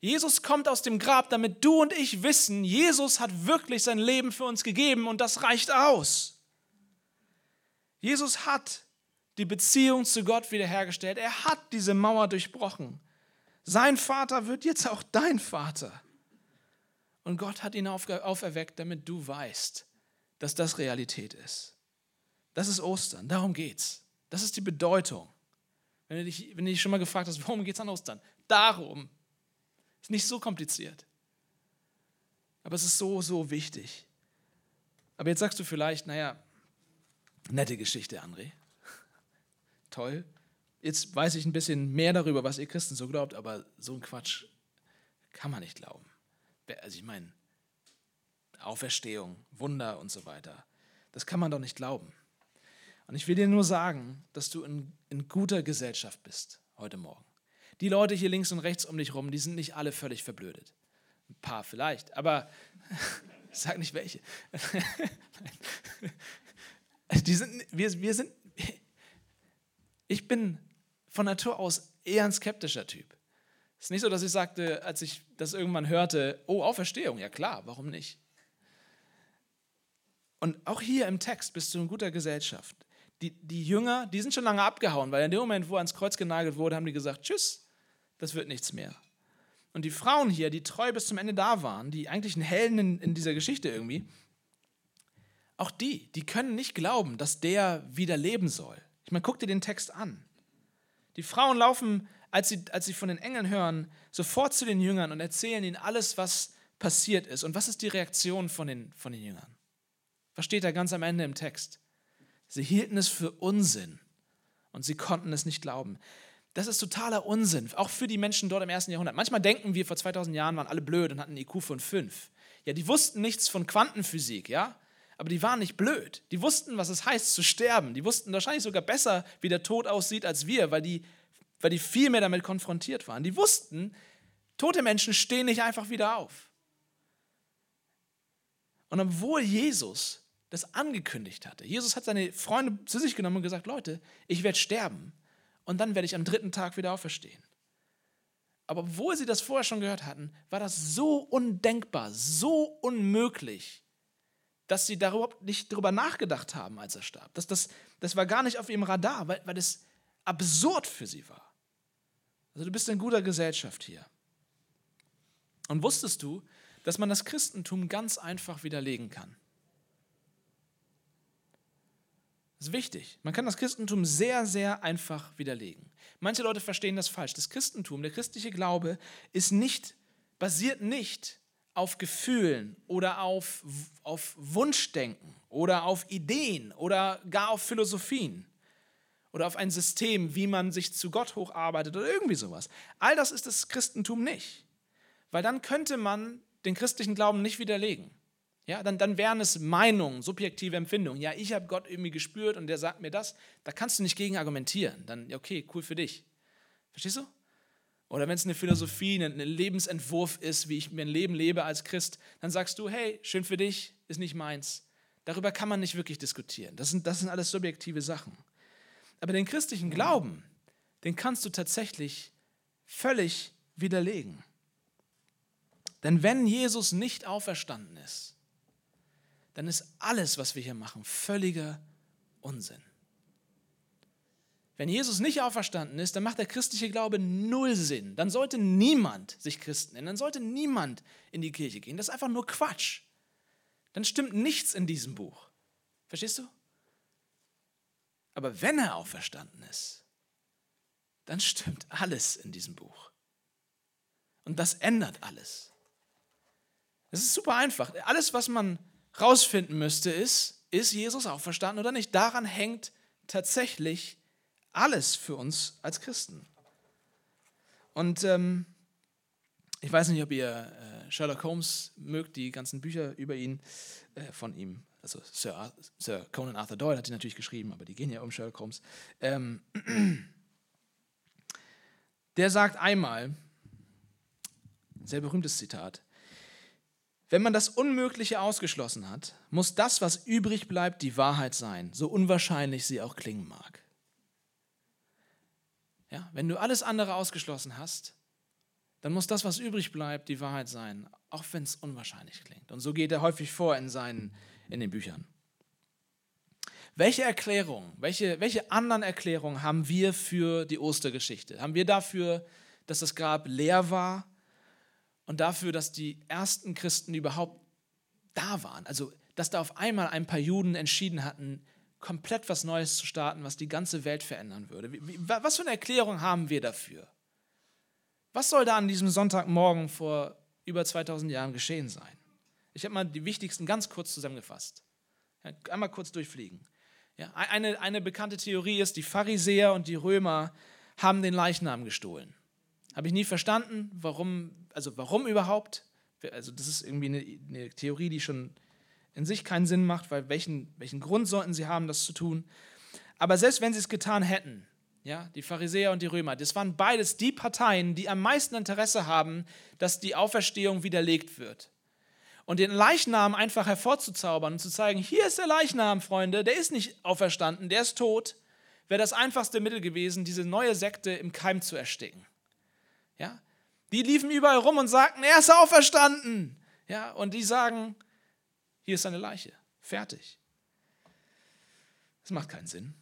Jesus kommt aus dem Grab, damit du und ich wissen, Jesus hat wirklich sein Leben für uns gegeben und das reicht aus. Jesus hat die Beziehung zu Gott wiederhergestellt. Er hat diese Mauer durchbrochen. Sein Vater wird jetzt auch dein Vater. Und Gott hat ihn auferweckt, damit du weißt, dass das Realität ist. Das ist Ostern, darum geht's. Das ist die Bedeutung. Wenn du dich, wenn du dich schon mal gefragt hast, warum geht es an Ostern? Darum. Ist nicht so kompliziert. Aber es ist so, so wichtig. Aber jetzt sagst du vielleicht, naja, nette Geschichte, André. Toll. Jetzt weiß ich ein bisschen mehr darüber, was ihr Christen so glaubt, aber so ein Quatsch kann man nicht glauben. Also ich meine, Auferstehung, Wunder und so weiter, das kann man doch nicht glauben. Und ich will dir nur sagen, dass du in, in guter Gesellschaft bist heute Morgen. Die Leute hier links und rechts um dich rum, die sind nicht alle völlig verblödet. Ein paar vielleicht, aber sag nicht welche. die sind, wir, wir sind, ich bin von Natur aus eher ein skeptischer Typ. Es ist nicht so, dass ich sagte, als ich das irgendwann hörte, oh, Auferstehung, ja klar, warum nicht? Und auch hier im Text bist du in guter Gesellschaft die, die Jünger, die sind schon lange abgehauen, weil in dem Moment, wo er ans Kreuz genagelt wurde, haben die gesagt, tschüss, das wird nichts mehr. Und die Frauen hier, die treu bis zum Ende da waren, die eigentlichen Helden in, in dieser Geschichte irgendwie, auch die, die können nicht glauben, dass der wieder leben soll. Ich meine, guck dir den Text an. Die Frauen laufen, als sie, als sie von den Engeln hören, sofort zu den Jüngern und erzählen ihnen alles, was passiert ist. Und was ist die Reaktion von den, von den Jüngern? Was steht da ganz am Ende im Text? Sie hielten es für Unsinn und sie konnten es nicht glauben. Das ist totaler Unsinn, auch für die Menschen dort im ersten Jahrhundert. Manchmal denken wir, vor 2000 Jahren waren alle blöd und hatten einen IQ von 5. Ja, die wussten nichts von Quantenphysik, ja, aber die waren nicht blöd. Die wussten, was es heißt zu sterben. Die wussten wahrscheinlich sogar besser, wie der Tod aussieht als wir, weil die, weil die viel mehr damit konfrontiert waren. Die wussten, tote Menschen stehen nicht einfach wieder auf. Und obwohl Jesus das angekündigt hatte. Jesus hat seine Freunde zu sich genommen und gesagt, Leute, ich werde sterben und dann werde ich am dritten Tag wieder auferstehen. Aber obwohl sie das vorher schon gehört hatten, war das so undenkbar, so unmöglich, dass sie darüber nicht darüber nachgedacht haben, als er starb. Das, das, das war gar nicht auf ihrem Radar, weil, weil es absurd für sie war. Also du bist in guter Gesellschaft hier. Und wusstest du, dass man das Christentum ganz einfach widerlegen kann? Das ist wichtig. Man kann das Christentum sehr, sehr einfach widerlegen. Manche Leute verstehen das falsch. Das Christentum, der christliche Glaube, ist nicht, basiert nicht auf Gefühlen oder auf, auf Wunschdenken oder auf Ideen oder gar auf Philosophien oder auf ein System, wie man sich zu Gott hocharbeitet oder irgendwie sowas. All das ist das Christentum nicht. Weil dann könnte man den christlichen Glauben nicht widerlegen. Ja, dann, dann wären es Meinungen, subjektive Empfindungen. Ja, ich habe Gott irgendwie gespürt und der sagt mir das. Da kannst du nicht gegen argumentieren. Dann, okay, cool für dich. Verstehst du? Oder wenn es eine Philosophie, ein Lebensentwurf ist, wie ich mein Leben lebe als Christ, dann sagst du, hey, schön für dich, ist nicht meins. Darüber kann man nicht wirklich diskutieren. Das sind, das sind alles subjektive Sachen. Aber den christlichen Glauben, den kannst du tatsächlich völlig widerlegen. Denn wenn Jesus nicht auferstanden ist, dann ist alles, was wir hier machen, völliger Unsinn. Wenn Jesus nicht auferstanden ist, dann macht der christliche Glaube null Sinn. Dann sollte niemand sich Christen nennen, dann sollte niemand in die Kirche gehen. Das ist einfach nur Quatsch. Dann stimmt nichts in diesem Buch. Verstehst du? Aber wenn er auferstanden ist, dann stimmt alles in diesem Buch. Und das ändert alles. Es ist super einfach. Alles, was man rausfinden müsste, ist, ist Jesus auferstanden oder nicht? Daran hängt tatsächlich alles für uns als Christen. Und ähm, ich weiß nicht, ob ihr äh, Sherlock Holmes mögt, die ganzen Bücher über ihn, äh, von ihm. Also Sir, Sir, Conan Arthur Doyle hat die natürlich geschrieben, aber die gehen ja um Sherlock Holmes. Ähm, der sagt einmal, sehr berühmtes Zitat, wenn man das Unmögliche ausgeschlossen hat, muss das, was übrig bleibt, die Wahrheit sein, so unwahrscheinlich sie auch klingen mag. Ja, wenn du alles andere ausgeschlossen hast, dann muss das, was übrig bleibt, die Wahrheit sein, auch wenn es unwahrscheinlich klingt. Und so geht er häufig vor in, seinen, in den Büchern. Welche Erklärung, welche, welche anderen Erklärungen haben wir für die Ostergeschichte? Haben wir dafür, dass das Grab leer war? und dafür, dass die ersten Christen überhaupt da waren. Also, dass da auf einmal ein paar Juden entschieden hatten, komplett was Neues zu starten, was die ganze Welt verändern würde. Was für eine Erklärung haben wir dafür? Was soll da an diesem Sonntagmorgen vor über 2000 Jahren geschehen sein? Ich habe mal die wichtigsten ganz kurz zusammengefasst. Einmal kurz durchfliegen. Ja, eine, eine bekannte Theorie ist, die Pharisäer und die Römer haben den Leichnam gestohlen. Habe ich nie verstanden, warum, also warum überhaupt? Also das ist irgendwie eine, eine Theorie, die schon in sich keinen Sinn macht, weil welchen, welchen Grund sollten sie haben, das zu tun? Aber selbst wenn sie es getan hätten, ja, die Pharisäer und die Römer, das waren beides die Parteien, die am meisten Interesse haben, dass die Auferstehung widerlegt wird. Und den Leichnam einfach hervorzuzaubern und zu zeigen, hier ist der Leichnam, Freunde, der ist nicht auferstanden, der ist tot, wäre das einfachste Mittel gewesen, diese neue Sekte im Keim zu ersticken. Ja? Die liefen überall rum und sagten, er ist auferstanden. Ja? Und die sagen, hier ist seine Leiche. Fertig. Das macht keinen Sinn.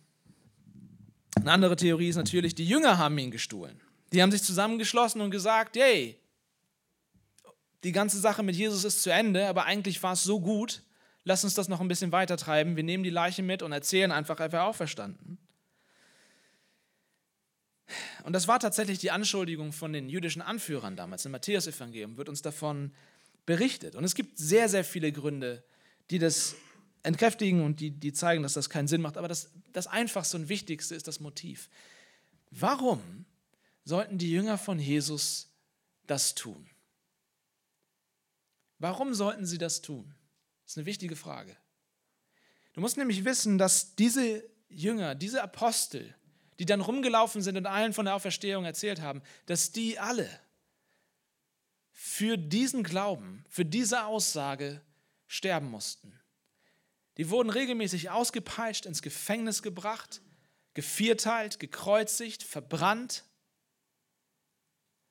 Eine andere Theorie ist natürlich, die Jünger haben ihn gestohlen. Die haben sich zusammengeschlossen und gesagt, hey, die ganze Sache mit Jesus ist zu Ende, aber eigentlich war es so gut, lass uns das noch ein bisschen weiter treiben. Wir nehmen die Leiche mit und erzählen einfach, er wäre auferstanden. Und das war tatsächlich die Anschuldigung von den jüdischen Anführern damals. Im Matthäus-Evangelium wird uns davon berichtet. Und es gibt sehr, sehr viele Gründe, die das entkräftigen und die, die zeigen, dass das keinen Sinn macht. Aber das, das Einfachste und Wichtigste ist das Motiv. Warum sollten die Jünger von Jesus das tun? Warum sollten sie das tun? Das ist eine wichtige Frage. Du musst nämlich wissen, dass diese Jünger, diese Apostel, die dann rumgelaufen sind und allen von der Auferstehung erzählt haben, dass die alle für diesen Glauben, für diese Aussage sterben mussten. Die wurden regelmäßig ausgepeitscht, ins Gefängnis gebracht, gevierteilt, gekreuzigt, verbrannt,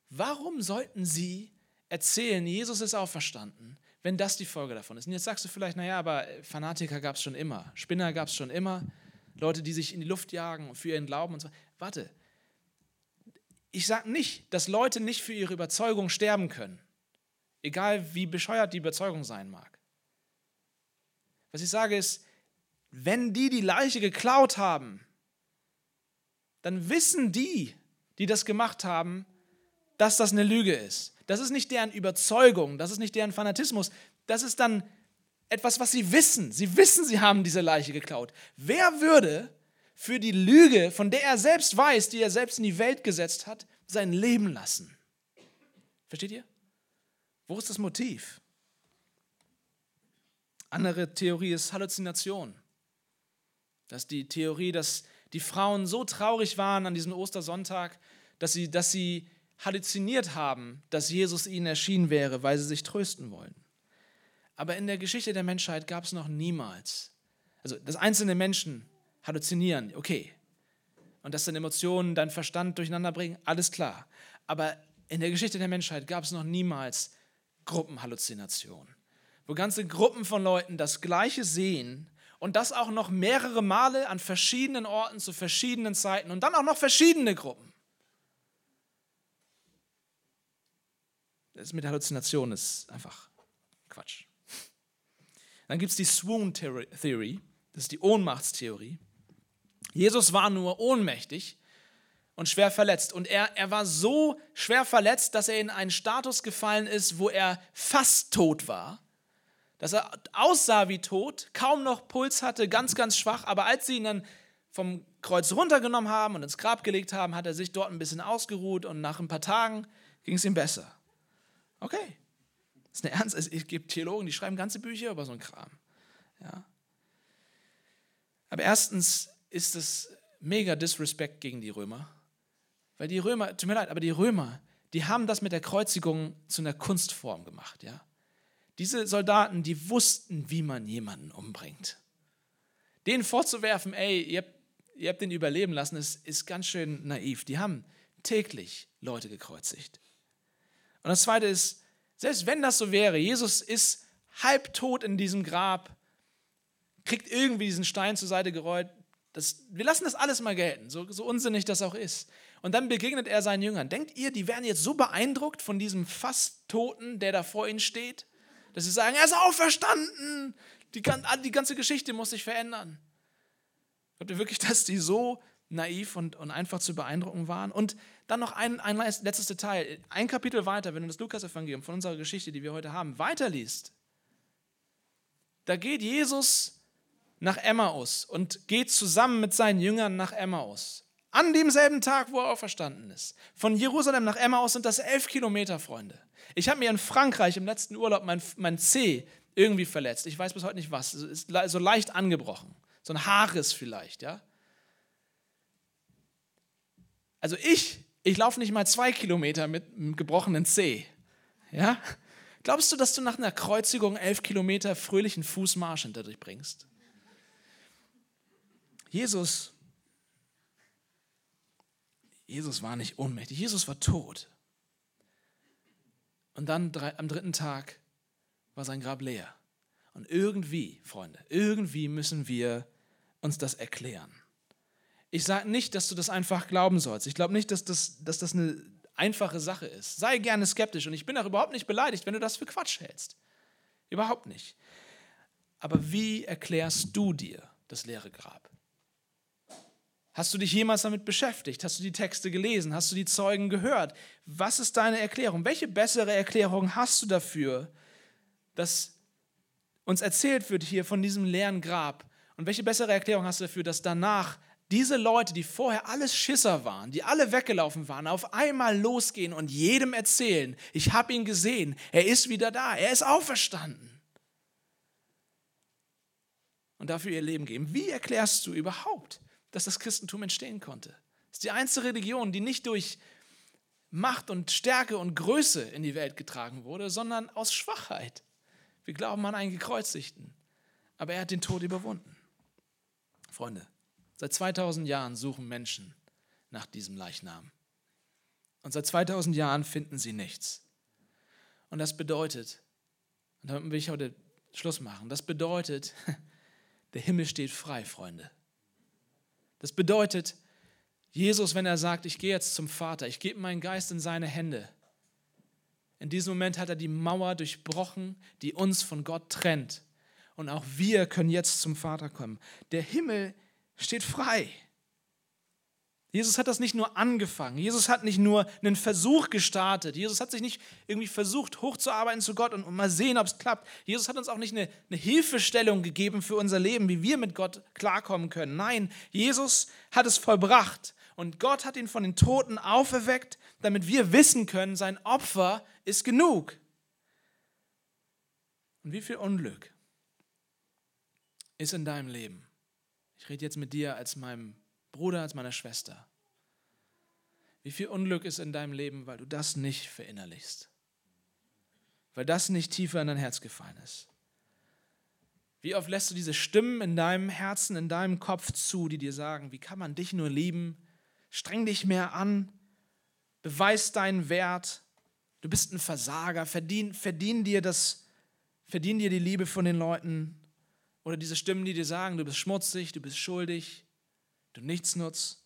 Warum sollten sie erzählen, Jesus ist auferstanden, wenn das die Folge davon ist? Und jetzt sagst du vielleicht, naja, aber Fanatiker gab es schon immer, Spinner gab es schon immer, Leute, die sich in die Luft jagen für ihren Glauben und so. Warte, ich sage nicht, dass Leute nicht für ihre Überzeugung sterben können, egal wie bescheuert die Überzeugung sein mag. Was ich sage ist, wenn die die Leiche geklaut haben, dann wissen die, die das gemacht haben, dass das eine Lüge ist. Das ist nicht deren Überzeugung, das ist nicht deren Fanatismus, das ist dann etwas, was sie wissen. Sie wissen, sie haben diese Leiche geklaut. Wer würde für die Lüge, von der er selbst weiß, die er selbst in die Welt gesetzt hat, sein Leben lassen? Versteht ihr? Wo ist das Motiv? Andere Theorie ist Halluzination. Das ist die Theorie, dass die Frauen so traurig waren an diesem Ostersonntag, dass sie, dass sie halluziniert haben, dass Jesus ihnen erschienen wäre, weil sie sich trösten wollen. Aber in der Geschichte der Menschheit gab es noch niemals, also dass einzelne Menschen halluzinieren, okay, und dass dann Emotionen deinen Verstand durcheinander bringen, alles klar. Aber in der Geschichte der Menschheit gab es noch niemals Gruppenhalluzinationen, wo ganze Gruppen von Leuten das Gleiche sehen und das auch noch mehrere Male an verschiedenen Orten zu verschiedenen Zeiten und dann auch noch verschiedene Gruppen. Das mit Halluzinationen ist einfach Quatsch. Dann gibt es die Swoon Theory, das ist die Ohnmachtstheorie. Jesus war nur ohnmächtig und schwer verletzt. Und er, er war so schwer verletzt, dass er in einen Status gefallen ist, wo er fast tot war. Dass er aussah wie tot, kaum noch Puls hatte, ganz, ganz schwach. Aber als sie ihn dann vom Kreuz runtergenommen haben und ins Grab gelegt haben, hat er sich dort ein bisschen ausgeruht und nach ein paar Tagen ging es ihm besser. Okay. Das ist eine Ernst. Es gibt Theologen, die schreiben ganze Bücher über so einen Kram. Ja. Aber erstens ist es mega Disrespect gegen die Römer. Weil die Römer, tut mir leid, aber die Römer, die haben das mit der Kreuzigung zu einer Kunstform gemacht, ja. Diese Soldaten, die wussten, wie man jemanden umbringt. Denen vorzuwerfen, ey, ihr habt, ihr habt den überleben lassen, ist, ist ganz schön naiv. Die haben täglich Leute gekreuzigt. Und das Zweite ist, selbst wenn das so wäre, Jesus ist halbtot in diesem Grab, kriegt irgendwie diesen Stein zur Seite gerollt. Das, wir lassen das alles mal gelten, so, so unsinnig das auch ist. Und dann begegnet er seinen Jüngern. Denkt ihr, die werden jetzt so beeindruckt von diesem fast Toten, der da vor ihnen steht, dass sie sagen, er ist auferstanden. Die, die ganze Geschichte muss sich verändern. Glaubt ihr wirklich, dass die so naiv und, und einfach zu beeindrucken waren? Und dann noch ein, ein letztes Detail. Ein Kapitel weiter, wenn du das Lukas-Evangelium von unserer Geschichte, die wir heute haben, weiterliest, da geht Jesus nach Emmaus und geht zusammen mit seinen Jüngern nach Emmaus. An demselben Tag, wo er auferstanden ist. Von Jerusalem nach Emmaus sind das elf Kilometer, Freunde. Ich habe mir in Frankreich im letzten Urlaub mein, mein C irgendwie verletzt. Ich weiß bis heute nicht was. Es ist so leicht angebrochen. So ein Haarriss vielleicht, ja. Also ich ich laufe nicht mal zwei Kilometer mit einem gebrochenen Zeh. Ja? Glaubst du, dass du nach einer Kreuzigung elf Kilometer fröhlichen Fußmarsch hinter dich bringst? Jesus, Jesus war nicht ohnmächtig, Jesus war tot. Und dann am dritten Tag war sein Grab leer. Und irgendwie, Freunde, irgendwie müssen wir uns das erklären. Ich sage nicht, dass du das einfach glauben sollst. Ich glaube nicht, dass das, dass das eine einfache Sache ist. Sei gerne skeptisch und ich bin auch überhaupt nicht beleidigt, wenn du das für Quatsch hältst. Überhaupt nicht. Aber wie erklärst du dir das leere Grab? Hast du dich jemals damit beschäftigt? Hast du die Texte gelesen? Hast du die Zeugen gehört? Was ist deine Erklärung? Welche bessere Erklärung hast du dafür, dass uns erzählt wird hier von diesem leeren Grab? Und welche bessere Erklärung hast du dafür, dass danach diese Leute, die vorher alles Schisser waren, die alle weggelaufen waren, auf einmal losgehen und jedem erzählen, ich habe ihn gesehen, er ist wieder da, er ist auferstanden. Und dafür ihr Leben geben. Wie erklärst du überhaupt, dass das Christentum entstehen konnte? Das ist die einzige Religion, die nicht durch Macht und Stärke und Größe in die Welt getragen wurde, sondern aus Schwachheit. Wir glauben an einen Gekreuzigten, aber er hat den Tod überwunden. Freunde, Seit 2000 Jahren suchen Menschen nach diesem Leichnam. Und seit 2000 Jahren finden sie nichts. Und das bedeutet, und damit will ich heute Schluss machen, das bedeutet, der Himmel steht frei, Freunde. Das bedeutet, Jesus, wenn er sagt, ich gehe jetzt zum Vater, ich gebe meinen Geist in seine Hände, in diesem Moment hat er die Mauer durchbrochen, die uns von Gott trennt. Und auch wir können jetzt zum Vater kommen. Der Himmel steht frei. Jesus hat das nicht nur angefangen. Jesus hat nicht nur einen Versuch gestartet. Jesus hat sich nicht irgendwie versucht, hochzuarbeiten zu Gott und, mal sehen, ob es klappt. Jesus hat uns auch nicht eine, eine Hilfestellung gegeben für unser Leben, wie wir mit Gott klarkommen können. Nein, Jesus hat es vollbracht. Und Gott hat ihn von den Toten auferweckt, damit wir wissen können, sein Opfer ist genug. Und wie viel Unglück ist in deinem Leben? Ich rede jetzt mit dir als meinem Bruder, als meiner Schwester. Wie viel Unglück ist in deinem Leben, weil du das nicht verinnerlichst? Weil das nicht tiefer in dein Herz gefallen ist? Wie oft lässt du diese Stimmen in deinem Herzen, in deinem Kopf zu, die dir sagen, wie kann man dich nur lieben? Streng dich mehr an, beweis deinen Wert, du bist ein Versager, verdien, verdien, dir das, verdien dir die Liebe von den Leuten. Oder diese Stimmen, die dir sagen, du bist schmutzig, du bist schuldig, du nichts nutzt.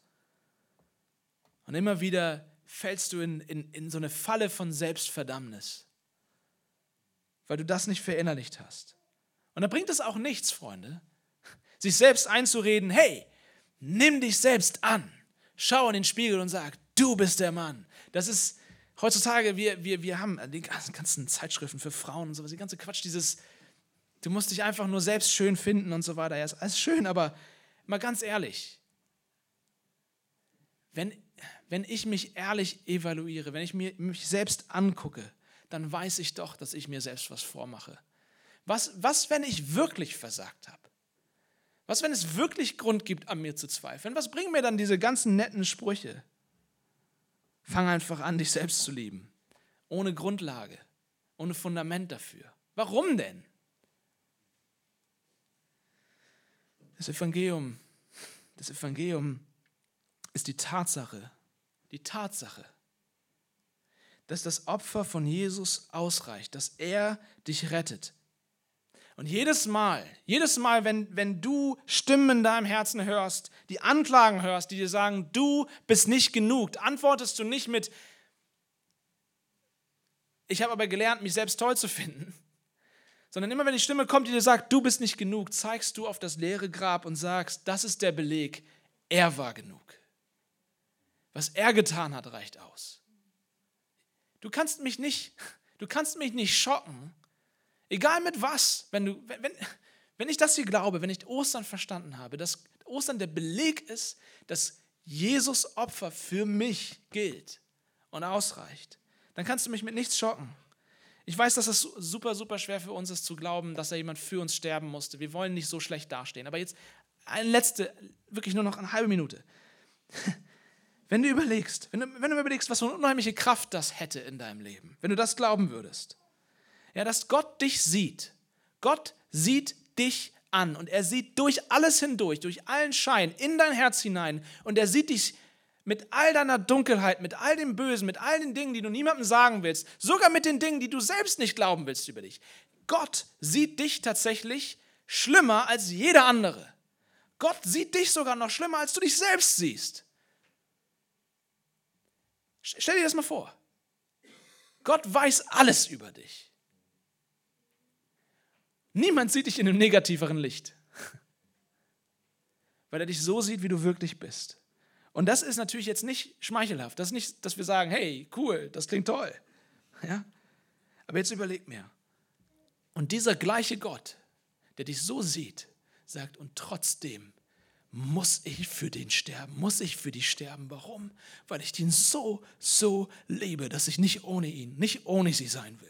Und immer wieder fällst du in, in, in so eine Falle von Selbstverdammnis, weil du das nicht verinnerlicht hast. Und da bringt es auch nichts, Freunde, sich selbst einzureden, hey, nimm dich selbst an, schau in den Spiegel und sag, du bist der Mann. Das ist heutzutage, wir, wir, wir haben die ganzen Zeitschriften für Frauen und sowas, die ganze Quatsch, dieses, du musst dich einfach nur selbst schön finden und so weiter. Ja, ist alles schön, aber mal ganz ehrlich, wenn, wenn ich mich ehrlich evaluiere, wenn ich mir, mich selbst angucke, dann weiß ich doch, dass ich mir selbst was vormache. Was, was, wenn ich wirklich versagt habe? Was, wenn es wirklich Grund gibt, an mir zu zweifeln? Was bringen mir dann diese ganzen netten Sprüche? Fang einfach an, dich selbst zu lieben. Ohne Grundlage, ohne Fundament dafür. Warum denn? Das Evangelium, das Evangelium ist die Tatsache, die Tatsache, dass das Opfer von Jesus ausreicht, dass er dich rettet. Und jedes Mal, jedes Mal, wenn, wenn du Stimmen in deinem Herzen hörst, die Anklagen hörst, die dir sagen, du bist nicht genug, antwortest du nicht mit, ich habe aber gelernt, mich selbst toll zu finden, sondern immer wenn die Stimme kommt, die dir sagt, du bist nicht genug, zeigst du auf das leere Grab und sagst, das ist der Beleg, er war genug. Was er getan hat, reicht aus. Du kannst mich nicht, du kannst mich nicht schocken, egal mit was, wenn du, wenn, wenn ich das hier glaube, wenn ich Ostern verstanden habe, dass Ostern der Beleg ist, dass Jesus Opfer für mich gilt und ausreicht, dann kannst du mich mit nichts schocken. Ich weiß, dass es super, super schwer für uns ist zu glauben, dass da jemand für uns sterben musste. Wir wollen nicht so schlecht dastehen. Aber jetzt eine letzte, wirklich nur noch eine halbe Minute. Wenn du überlegst, wenn du, wenn du überlegst, was für eine unheimliche Kraft das hätte in deinem Leben, wenn du das glauben würdest, ja, dass Gott dich sieht. Gott sieht dich an und er sieht durch alles hindurch, durch allen Schein in dein Herz hinein und er sieht dich mit all deiner Dunkelheit, mit all dem Bösen, mit all den Dingen, die du niemandem sagen willst, sogar mit den Dingen, die du selbst nicht glauben willst über dich. Gott sieht dich tatsächlich schlimmer als jeder andere. Gott sieht dich sogar noch schlimmer, als du dich selbst siehst. Stell dir das mal vor. Gott weiß alles über dich. Niemand sieht dich in einem negativeren Licht, weil er dich so sieht, wie du wirklich bist. Und das ist natürlich jetzt nicht schmeichelhaft. Das ist nicht, dass wir sagen, hey, cool, das klingt toll. Ja? Aber jetzt überleg mir. Und dieser gleiche Gott, der dich so sieht, sagt, und trotzdem muss ich für den sterben, muss ich für dich sterben. Warum? Weil ich ihn so, so liebe, dass ich nicht ohne ihn, nicht ohne sie sein will.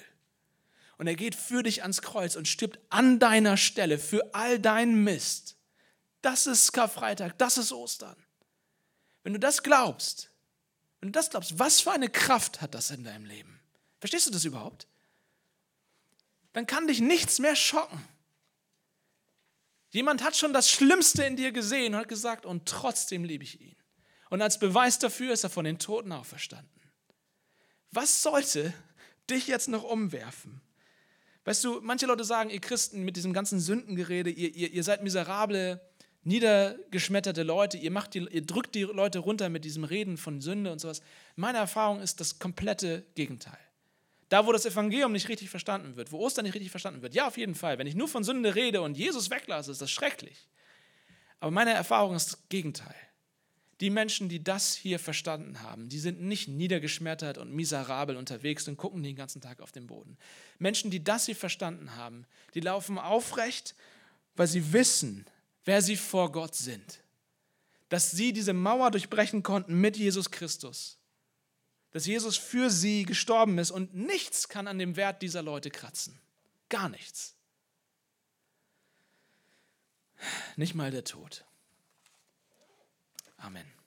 Und er geht für dich ans Kreuz und stirbt an deiner Stelle für all deinen Mist. Das ist Karfreitag, das ist Ostern. Wenn du das glaubst, wenn du das glaubst, was für eine Kraft hat das in deinem Leben? Verstehst du das überhaupt? Dann kann dich nichts mehr schocken. Jemand hat schon das Schlimmste in dir gesehen und hat gesagt, und trotzdem liebe ich ihn. Und als Beweis dafür ist er von den Toten auferstanden. Was sollte dich jetzt noch umwerfen? Weißt du, manche Leute sagen, ihr Christen mit diesem ganzen Sündengerede, ihr, ihr, ihr seid miserable, niedergeschmetterte Leute, ihr, macht die, ihr drückt die Leute runter mit diesem Reden von Sünde und sowas. Meine Erfahrung ist das komplette Gegenteil. Da, wo das Evangelium nicht richtig verstanden wird, wo Ostern nicht richtig verstanden wird, ja, auf jeden Fall. Wenn ich nur von Sünde rede und Jesus weglasse, ist das schrecklich. Aber meine Erfahrung ist das Gegenteil. Die Menschen, die das hier verstanden haben, die sind nicht niedergeschmettert und miserabel unterwegs und gucken den ganzen Tag auf den Boden. Menschen, die das hier verstanden haben, die laufen aufrecht, weil sie wissen, wer sie vor Gott sind. Dass sie diese Mauer durchbrechen konnten mit Jesus Christus. Dass Jesus für sie gestorben ist und nichts kann an dem Wert dieser Leute kratzen. Gar nichts. Nicht mal der Tod. Amen.